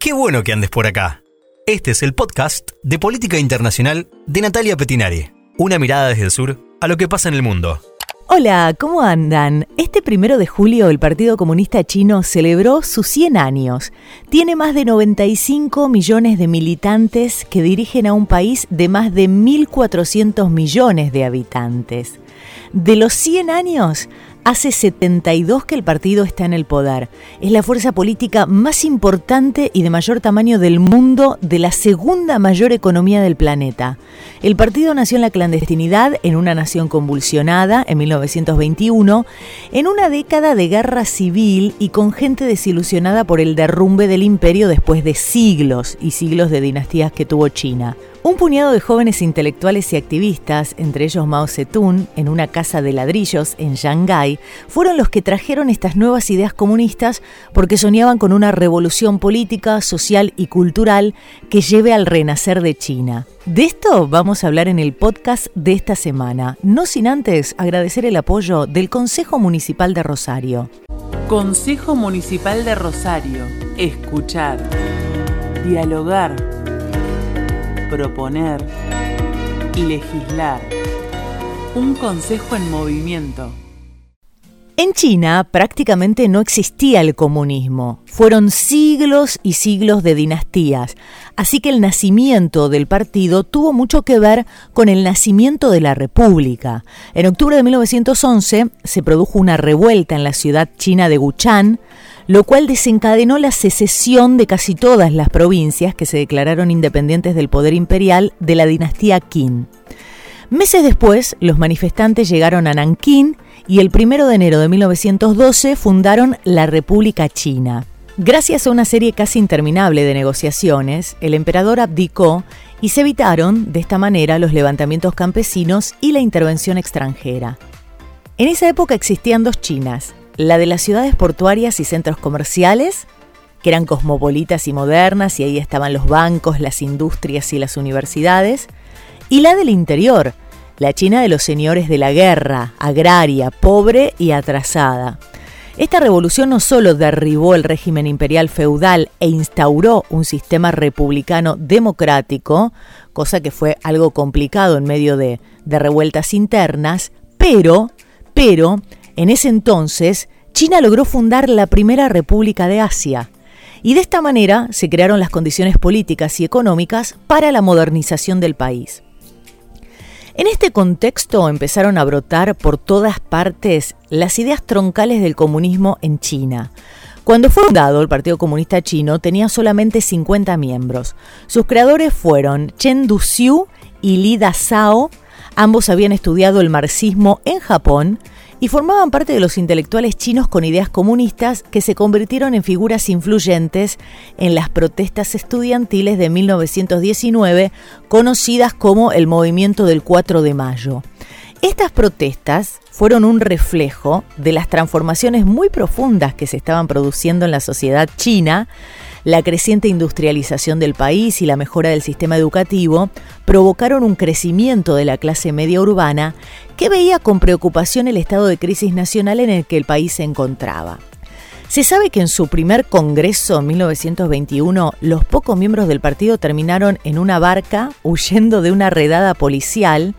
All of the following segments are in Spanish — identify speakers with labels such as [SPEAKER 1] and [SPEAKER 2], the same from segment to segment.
[SPEAKER 1] Qué bueno que andes por acá. Este es el podcast de Política Internacional de Natalia Petinari. Una mirada desde el sur a lo que pasa en el mundo.
[SPEAKER 2] Hola, ¿cómo andan? Este primero de julio el Partido Comunista Chino celebró sus 100 años. Tiene más de 95 millones de militantes que dirigen a un país de más de 1.400 millones de habitantes. De los 100 años, Hace 72 que el partido está en el poder. Es la fuerza política más importante y de mayor tamaño del mundo de la segunda mayor economía del planeta. El partido nació en la clandestinidad, en una nación convulsionada, en 1921, en una década de guerra civil y con gente desilusionada por el derrumbe del imperio después de siglos y siglos de dinastías que tuvo China. Un puñado de jóvenes intelectuales y activistas, entre ellos Mao Zedong, en una casa de ladrillos en Shanghái, fueron los que trajeron estas nuevas ideas comunistas porque soñaban con una revolución política, social y cultural que lleve al renacer de China. De esto vamos a hablar en el podcast de esta semana, no sin antes agradecer el apoyo del Consejo Municipal de Rosario.
[SPEAKER 3] Consejo Municipal de Rosario. Escuchar. Dialogar proponer, legislar. Un consejo en movimiento.
[SPEAKER 2] En China prácticamente no existía el comunismo. Fueron siglos y siglos de dinastías. Así que el nacimiento del partido tuvo mucho que ver con el nacimiento de la República. En octubre de 1911 se produjo una revuelta en la ciudad china de Wuchan, lo cual desencadenó la secesión de casi todas las provincias que se declararon independientes del poder imperial de la dinastía Qin. Meses después, los manifestantes llegaron a Nankín y el 1 de enero de 1912 fundaron la República China. Gracias a una serie casi interminable de negociaciones, el emperador abdicó y se evitaron de esta manera los levantamientos campesinos y la intervención extranjera. En esa época existían dos Chinas, la de las ciudades portuarias y centros comerciales, que eran cosmopolitas y modernas, y ahí estaban los bancos, las industrias y las universidades, y la del interior, la China de los señores de la guerra, agraria, pobre y atrasada. Esta revolución no solo derribó el régimen imperial feudal e instauró un sistema republicano democrático, cosa que fue algo complicado en medio de, de revueltas internas, pero, pero en ese entonces, China logró fundar la primera república de Asia, y de esta manera se crearon las condiciones políticas y económicas para la modernización del país. En este contexto empezaron a brotar por todas partes las ideas troncales del comunismo en China. Cuando fue fundado el Partido Comunista Chino tenía solamente 50 miembros. Sus creadores fueron Chen Duxiu y Li Dazhao. Ambos habían estudiado el marxismo en Japón y formaban parte de los intelectuales chinos con ideas comunistas que se convirtieron en figuras influyentes en las protestas estudiantiles de 1919, conocidas como el movimiento del 4 de mayo. Estas protestas fueron un reflejo de las transformaciones muy profundas que se estaban produciendo en la sociedad china, la creciente industrialización del país y la mejora del sistema educativo provocaron un crecimiento de la clase media urbana que veía con preocupación el estado de crisis nacional en el que el país se encontraba. Se sabe que en su primer congreso en 1921 los pocos miembros del partido terminaron en una barca huyendo de una redada policial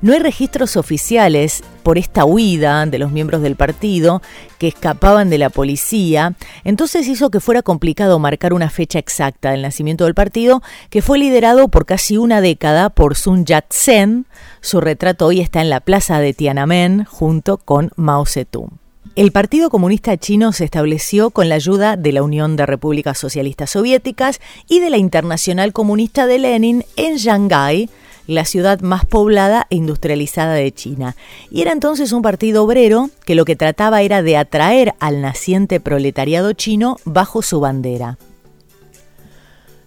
[SPEAKER 2] no hay registros oficiales por esta huida de los miembros del partido que escapaban de la policía, entonces hizo que fuera complicado marcar una fecha exacta del nacimiento del partido, que fue liderado por casi una década por Sun Yat-sen. Su retrato hoy está en la plaza de Tiananmen junto con Mao Zedong. El Partido Comunista Chino se estableció con la ayuda de la Unión de Repúblicas Socialistas Soviéticas y de la Internacional Comunista de Lenin en Shanghái, la ciudad más poblada e industrializada de China. Y era entonces un partido obrero que lo que trataba era de atraer al naciente proletariado chino bajo su bandera.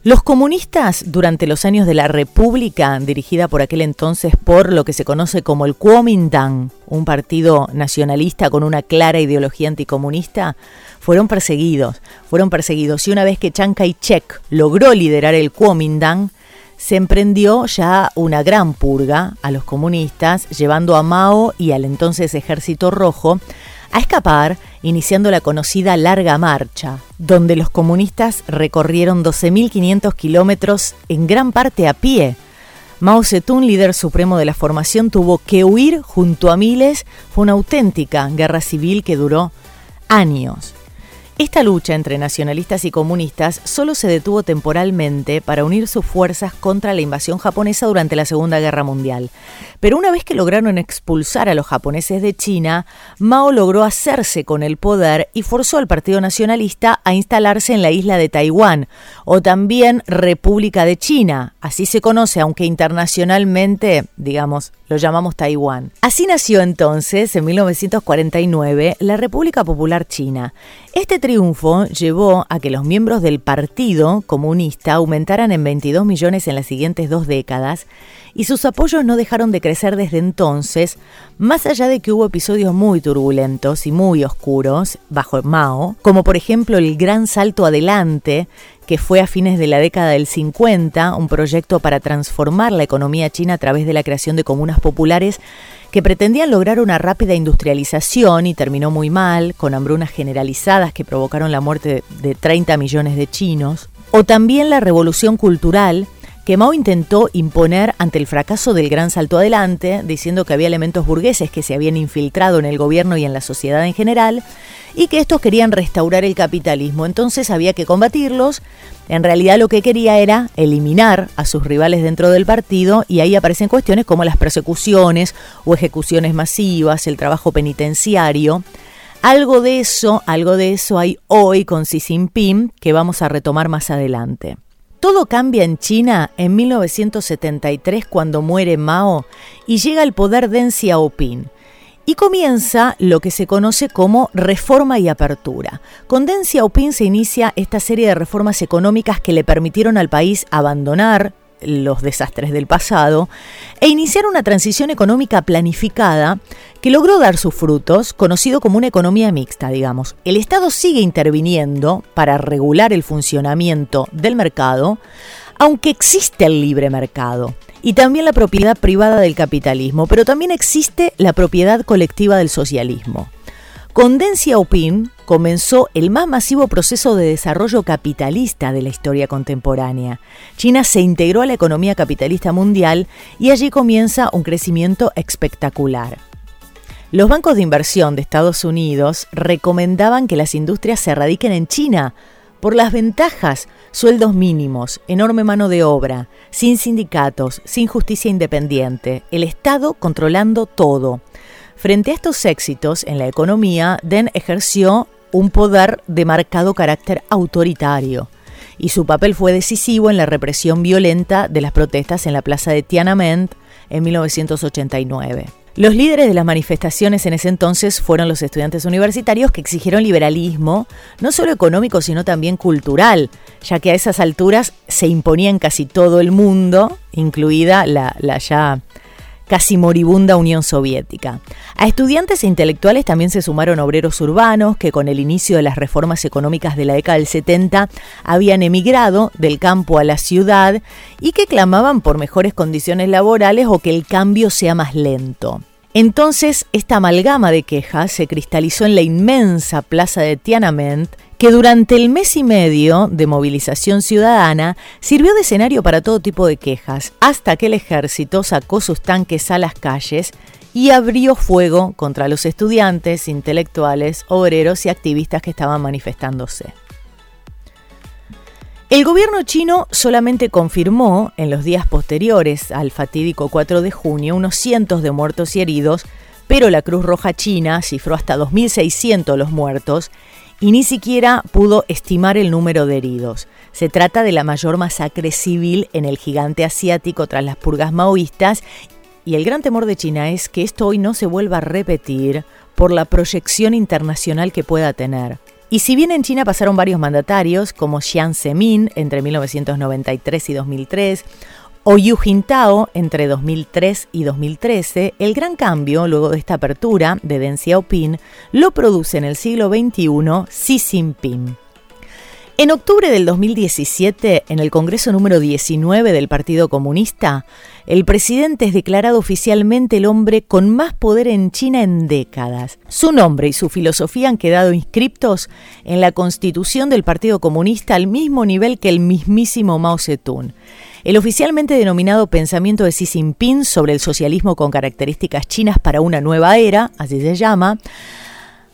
[SPEAKER 2] Los comunistas, durante los años de la República, dirigida por aquel entonces por lo que se conoce como el Kuomintang, un partido nacionalista con una clara ideología anticomunista, fueron perseguidos. Fueron perseguidos y una vez que Chiang Kai-shek logró liderar el Kuomintang, se emprendió ya una gran purga a los comunistas, llevando a Mao y al entonces Ejército Rojo a escapar, iniciando la conocida Larga Marcha, donde los comunistas recorrieron 12.500 kilómetros en gran parte a pie. Mao Zedong, líder supremo de la formación, tuvo que huir junto a miles. Fue una auténtica guerra civil que duró años. Esta lucha entre nacionalistas y comunistas solo se detuvo temporalmente para unir sus fuerzas contra la invasión japonesa durante la Segunda Guerra Mundial. Pero una vez que lograron expulsar a los japoneses de China, Mao logró hacerse con el poder y forzó al Partido Nacionalista a instalarse en la isla de Taiwán, o también República de China, así se conoce, aunque internacionalmente, digamos, lo llamamos Taiwán. Así nació entonces, en 1949, la República Popular China. Este triunfo llevó a que los miembros del Partido Comunista aumentaran en 22 millones en las siguientes dos décadas y sus apoyos no dejaron de crecer desde entonces, más allá de que hubo episodios muy turbulentos y muy oscuros bajo Mao, como por ejemplo el Gran Salto Adelante, que fue a fines de la década del 50, un proyecto para transformar la economía china a través de la creación de comunas populares que pretendían lograr una rápida industrialización y terminó muy mal, con hambrunas generalizadas que provocaron la muerte de 30 millones de chinos, o también la revolución cultural, que Mao intentó imponer ante el fracaso del gran salto adelante, diciendo que había elementos burgueses que se habían infiltrado en el gobierno y en la sociedad en general, y que estos querían restaurar el capitalismo. Entonces había que combatirlos. En realidad lo que quería era eliminar a sus rivales dentro del partido y ahí aparecen cuestiones como las persecuciones o ejecuciones masivas, el trabajo penitenciario. Algo de eso, algo de eso hay hoy con Xi Jinping que vamos a retomar más adelante. Todo cambia en China en 1973 cuando muere Mao y llega al poder Deng Xiaoping. Y comienza lo que se conoce como reforma y apertura. Con Deng Xiaoping se inicia esta serie de reformas económicas que le permitieron al país abandonar los desastres del pasado e iniciar una transición económica planificada que logró dar sus frutos, conocido como una economía mixta, digamos. El Estado sigue interviniendo para regular el funcionamiento del mercado, aunque existe el libre mercado y también la propiedad privada del capitalismo, pero también existe la propiedad colectiva del socialismo. Con Deng Xiaoping comenzó el más masivo proceso de desarrollo capitalista de la historia contemporánea. China se integró a la economía capitalista mundial y allí comienza un crecimiento espectacular. Los bancos de inversión de Estados Unidos recomendaban que las industrias se radiquen en China por las ventajas, sueldos mínimos, enorme mano de obra, sin sindicatos, sin justicia independiente, el Estado controlando todo. Frente a estos éxitos en la economía, Deng ejerció un poder de marcado carácter autoritario y su papel fue decisivo en la represión violenta de las protestas en la plaza de Tiananmen en 1989. Los líderes de las manifestaciones en ese entonces fueron los estudiantes universitarios que exigieron liberalismo, no solo económico, sino también cultural, ya que a esas alturas se imponía en casi todo el mundo, incluida la, la ya casi moribunda Unión Soviética. A estudiantes e intelectuales también se sumaron obreros urbanos que con el inicio de las reformas económicas de la década del 70 habían emigrado del campo a la ciudad y que clamaban por mejores condiciones laborales o que el cambio sea más lento. Entonces, esta amalgama de quejas se cristalizó en la inmensa plaza de Tiananmen, que durante el mes y medio de movilización ciudadana sirvió de escenario para todo tipo de quejas, hasta que el ejército sacó sus tanques a las calles y abrió fuego contra los estudiantes, intelectuales, obreros y activistas que estaban manifestándose. El gobierno chino solamente confirmó en los días posteriores al fatídico 4 de junio unos cientos de muertos y heridos, pero la Cruz Roja China cifró hasta 2.600 los muertos y ni siquiera pudo estimar el número de heridos. Se trata de la mayor masacre civil en el gigante asiático tras las purgas maoístas y el gran temor de China es que esto hoy no se vuelva a repetir por la proyección internacional que pueda tener. Y si bien en China pasaron varios mandatarios, como Jiang Zemin entre 1993 y 2003, o Yu Jintao entre 2003 y 2013, el gran cambio luego de esta apertura de Deng Xiaoping lo produce en el siglo XXI Xi Jinping. En octubre del 2017, en el Congreso número 19 del Partido Comunista, el presidente es declarado oficialmente el hombre con más poder en China en décadas. Su nombre y su filosofía han quedado inscriptos en la constitución del Partido Comunista al mismo nivel que el mismísimo Mao Zedong. El oficialmente denominado pensamiento de Xi Jinping sobre el socialismo con características chinas para una nueva era, así se llama,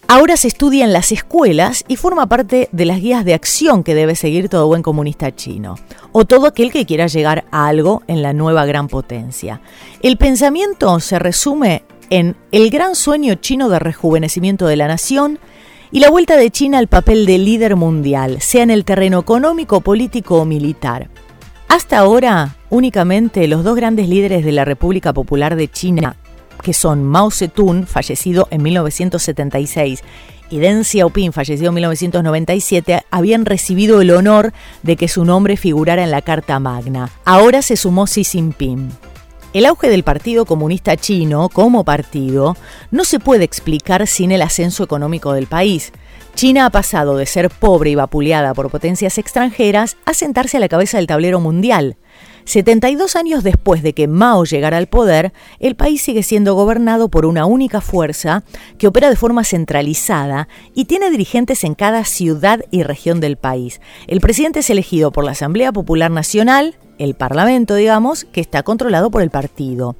[SPEAKER 2] Ahora se estudia en las escuelas y forma parte de las guías de acción que debe seguir todo buen comunista chino, o todo aquel que quiera llegar a algo en la nueva gran potencia. El pensamiento se resume en el gran sueño chino de rejuvenecimiento de la nación y la vuelta de China al papel de líder mundial, sea en el terreno económico, político o militar. Hasta ahora, únicamente los dos grandes líderes de la República Popular de China, que son Mao Zedong, fallecido en 1976, y Deng Xiaoping, fallecido en 1997, habían recibido el honor de que su nombre figurara en la Carta Magna. Ahora se sumó Xi Jinping. El auge del Partido Comunista Chino como partido no se puede explicar sin el ascenso económico del país. China ha pasado de ser pobre y vapuleada por potencias extranjeras a sentarse a la cabeza del tablero mundial. 72 años después de que Mao llegara al poder, el país sigue siendo gobernado por una única fuerza que opera de forma centralizada y tiene dirigentes en cada ciudad y región del país. El presidente es elegido por la Asamblea Popular Nacional, el Parlamento, digamos, que está controlado por el partido.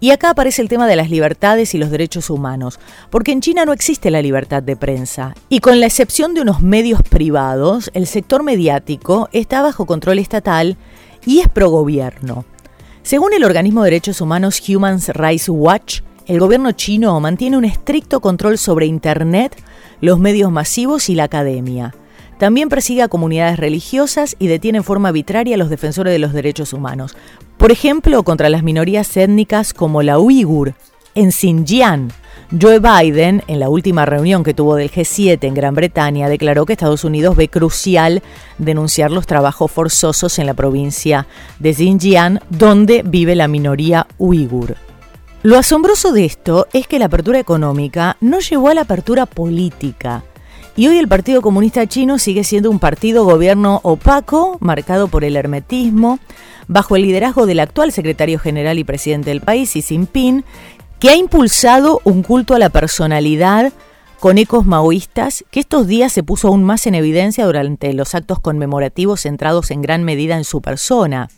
[SPEAKER 2] Y acá aparece el tema de las libertades y los derechos humanos, porque en China no existe la libertad de prensa, y con la excepción de unos medios privados, el sector mediático está bajo control estatal y es pro-gobierno. Según el organismo de derechos humanos Human Rights Watch, el gobierno chino mantiene un estricto control sobre Internet, los medios masivos y la academia. También persigue a comunidades religiosas y detiene en forma arbitraria a los defensores de los derechos humanos. Por ejemplo, contra las minorías étnicas como la uigur, en Xinjiang, Joe Biden, en la última reunión que tuvo del G7 en Gran Bretaña, declaró que Estados Unidos ve crucial denunciar los trabajos forzosos en la provincia de Xinjiang, donde vive la minoría uigur. Lo asombroso de esto es que la apertura económica no llevó a la apertura política. Y hoy el Partido Comunista Chino sigue siendo un partido gobierno opaco, marcado por el hermetismo, bajo el liderazgo del actual secretario general y presidente del país, Xi Jinping, que ha impulsado un culto a la personalidad con ecos maoístas que estos días se puso aún más en evidencia durante los actos conmemorativos centrados en gran medida en su persona.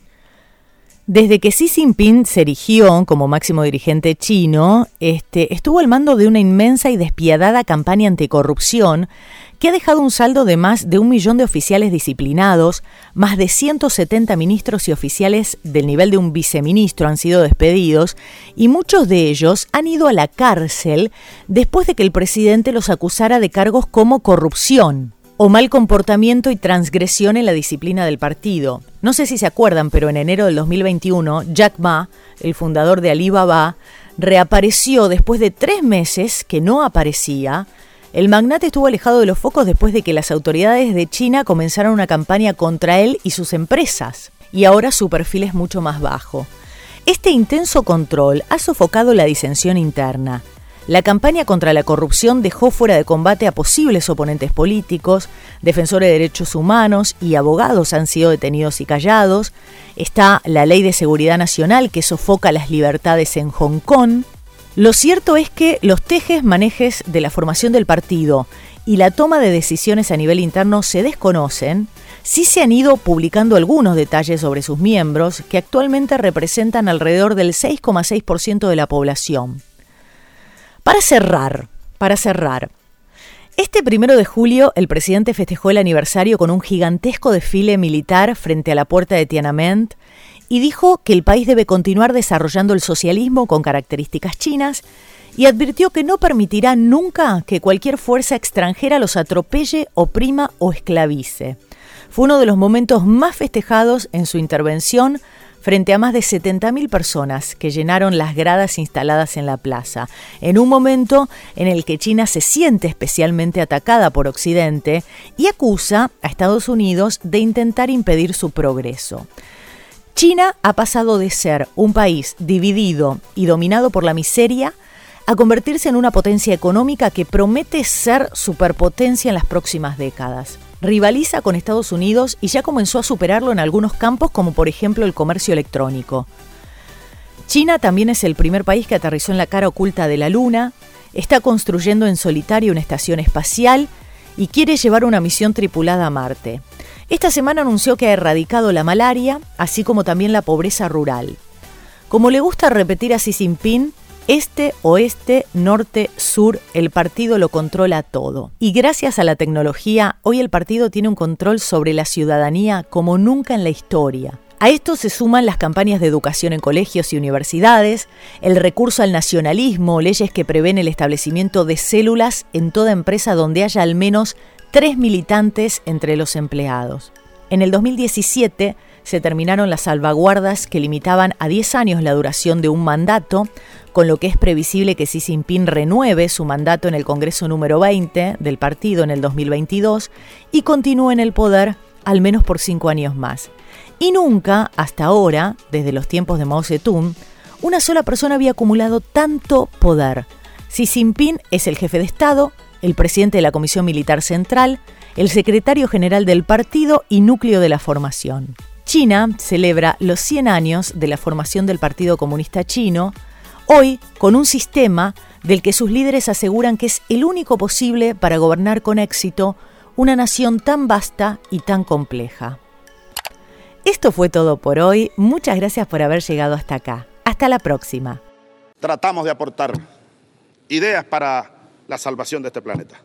[SPEAKER 2] Desde que Xi Jinping se erigió como máximo dirigente chino, este, estuvo al mando de una inmensa y despiadada campaña anticorrupción que ha dejado un saldo de más de un millón de oficiales disciplinados, más de 170 ministros y oficiales del nivel de un viceministro han sido despedidos y muchos de ellos han ido a la cárcel después de que el presidente los acusara de cargos como corrupción o mal comportamiento y transgresión en la disciplina del partido. No sé si se acuerdan, pero en enero del 2021, Jack Ma, el fundador de Alibaba, reapareció después de tres meses que no aparecía el magnate estuvo alejado de los focos después de que las autoridades de China comenzaron una campaña contra él y sus empresas, y ahora su perfil es mucho más bajo. Este intenso control ha sofocado la disensión interna. La campaña contra la corrupción dejó fuera de combate a posibles oponentes políticos, defensores de derechos humanos y abogados han sido detenidos y callados. Está la Ley de Seguridad Nacional que sofoca las libertades en Hong Kong. Lo cierto es que los tejes manejes de la formación del partido y la toma de decisiones a nivel interno se desconocen, sí se han ido publicando algunos detalles sobre sus miembros, que actualmente representan alrededor del 6,6% de la población. Para cerrar, para cerrar, este primero de julio el presidente festejó el aniversario con un gigantesco desfile militar frente a la puerta de Tiananmen y dijo que el país debe continuar desarrollando el socialismo con características chinas y advirtió que no permitirá nunca que cualquier fuerza extranjera los atropelle, oprima o esclavice. Fue uno de los momentos más festejados en su intervención frente a más de 70.000 personas que llenaron las gradas instaladas en la plaza, en un momento en el que China se siente especialmente atacada por Occidente y acusa a Estados Unidos de intentar impedir su progreso. China ha pasado de ser un país dividido y dominado por la miseria a convertirse en una potencia económica que promete ser superpotencia en las próximas décadas. rivaliza con Estados Unidos y ya comenzó a superarlo en algunos campos como por ejemplo el comercio electrónico. China también es el primer país que aterrizó en la cara oculta de la Luna, está construyendo en solitario una estación espacial y quiere llevar una misión tripulada a Marte. Esta semana anunció que ha erradicado la malaria, así como también la pobreza rural. Como le gusta repetir a Xi Jinping, este, oeste, norte, sur, el partido lo controla todo. Y gracias a la tecnología, hoy el partido tiene un control sobre la ciudadanía como nunca en la historia. A esto se suman las campañas de educación en colegios y universidades, el recurso al nacionalismo, leyes que prevén el establecimiento de células en toda empresa donde haya al menos tres militantes entre los empleados. En el 2017 se terminaron las salvaguardas que limitaban a 10 años la duración de un mandato, con lo que es previsible que Xi Jinping renueve su mandato en el Congreso número 20 del partido en el 2022 y continúe en el poder al menos por cinco años más. Y nunca, hasta ahora, desde los tiempos de Mao Zedong, una sola persona había acumulado tanto poder. Xi Jinping es el jefe de Estado, el presidente de la Comisión Militar Central, el secretario general del partido y núcleo de la formación. China celebra los 100 años de la formación del Partido Comunista Chino, hoy con un sistema del que sus líderes aseguran que es el único posible para gobernar con éxito una nación tan vasta y tan compleja. Esto fue todo por hoy. Muchas gracias por haber llegado hasta acá. Hasta la próxima.
[SPEAKER 4] Tratamos de aportar ideas para la salvación de este planeta.